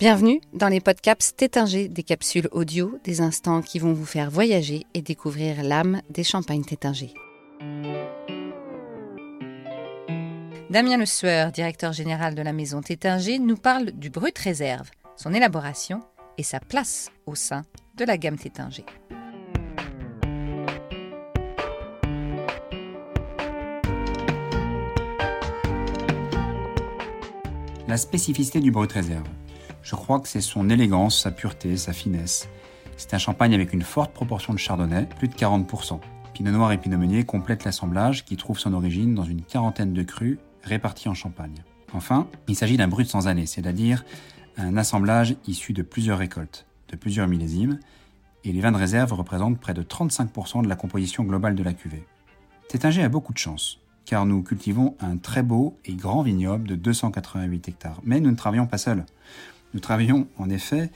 Bienvenue dans les podcasts Tétinger, des capsules audio, des instants qui vont vous faire voyager et découvrir l'âme des champagnes Tétinger. Damien Le Sueur, directeur général de la maison Tétinger, nous parle du brut réserve, son élaboration et sa place au sein de la gamme Tétinger. La spécificité du brut réserve. Je crois que c'est son élégance, sa pureté, sa finesse. C'est un champagne avec une forte proportion de chardonnay, plus de 40%. Pinot noir et pinot meunier complètent l'assemblage qui trouve son origine dans une quarantaine de crus répartis en champagne. Enfin, il s'agit d'un brut sans année, c'est-à-dire un assemblage issu de plusieurs récoltes, de plusieurs millésimes, et les vins de réserve représentent près de 35% de la composition globale de la cuvée. Tétinger a beaucoup de chance, car nous cultivons un très beau et grand vignoble de 288 hectares. Mais nous ne travaillons pas seuls. Nous travaillons en effet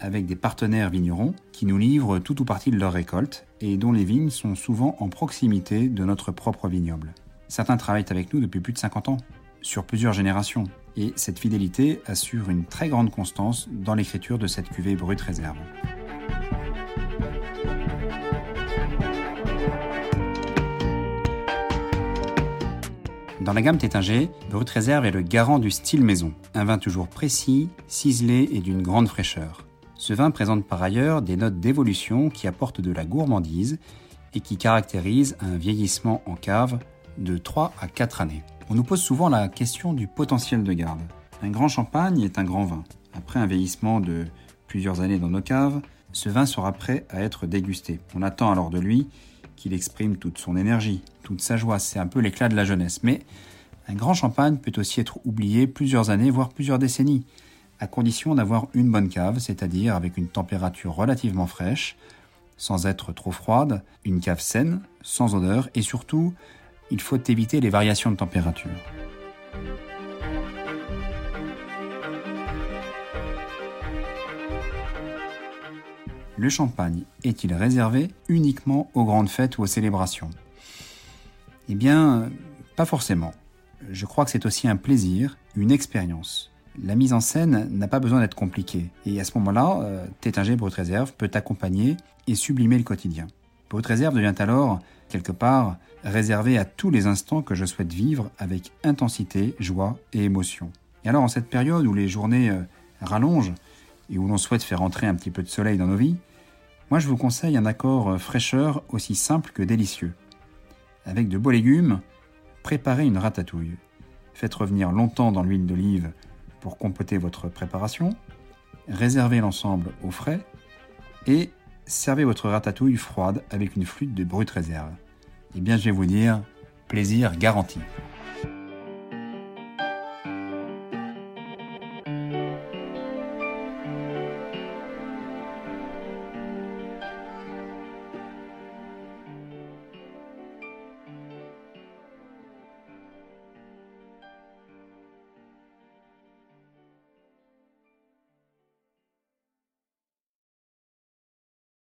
avec des partenaires vignerons qui nous livrent tout ou partie de leur récolte et dont les vignes sont souvent en proximité de notre propre vignoble. Certains travaillent avec nous depuis plus de 50 ans, sur plusieurs générations, et cette fidélité assure une très grande constance dans l'écriture de cette cuvée brute réserve. Dans la gamme Tétinger, Brut Réserve est le garant du style maison. Un vin toujours précis, ciselé et d'une grande fraîcheur. Ce vin présente par ailleurs des notes d'évolution qui apportent de la gourmandise et qui caractérisent un vieillissement en cave de 3 à 4 années. On nous pose souvent la question du potentiel de garde. Un grand champagne est un grand vin. Après un vieillissement de plusieurs années dans nos caves, ce vin sera prêt à être dégusté. On attend alors de lui qu'il exprime toute son énergie, toute sa joie. C'est un peu l'éclat de la jeunesse. Mais un grand champagne peut aussi être oublié plusieurs années, voire plusieurs décennies, à condition d'avoir une bonne cave, c'est-à-dire avec une température relativement fraîche, sans être trop froide, une cave saine, sans odeur, et surtout, il faut éviter les variations de température. Le champagne est-il réservé uniquement aux grandes fêtes ou aux célébrations? Eh bien, pas forcément. Je crois que c'est aussi un plaisir, une expérience. La mise en scène n'a pas besoin d'être compliquée. Et à ce moment-là, euh, Tétinger Brut Réserve peut accompagner et sublimer le quotidien. Brut Réserve devient alors, quelque part, réservé à tous les instants que je souhaite vivre avec intensité, joie et émotion. Et alors, en cette période où les journées euh, rallongent et où l'on souhaite faire entrer un petit peu de soleil dans nos vies, moi, je vous conseille un accord euh, fraîcheur aussi simple que délicieux. Avec de beaux légumes, préparez une ratatouille. Faites revenir longtemps dans l'huile d'olive pour compléter votre préparation. Réservez l'ensemble au frais et servez votre ratatouille froide avec une flûte de brute réserve. Eh bien, je vais vous dire, plaisir garanti.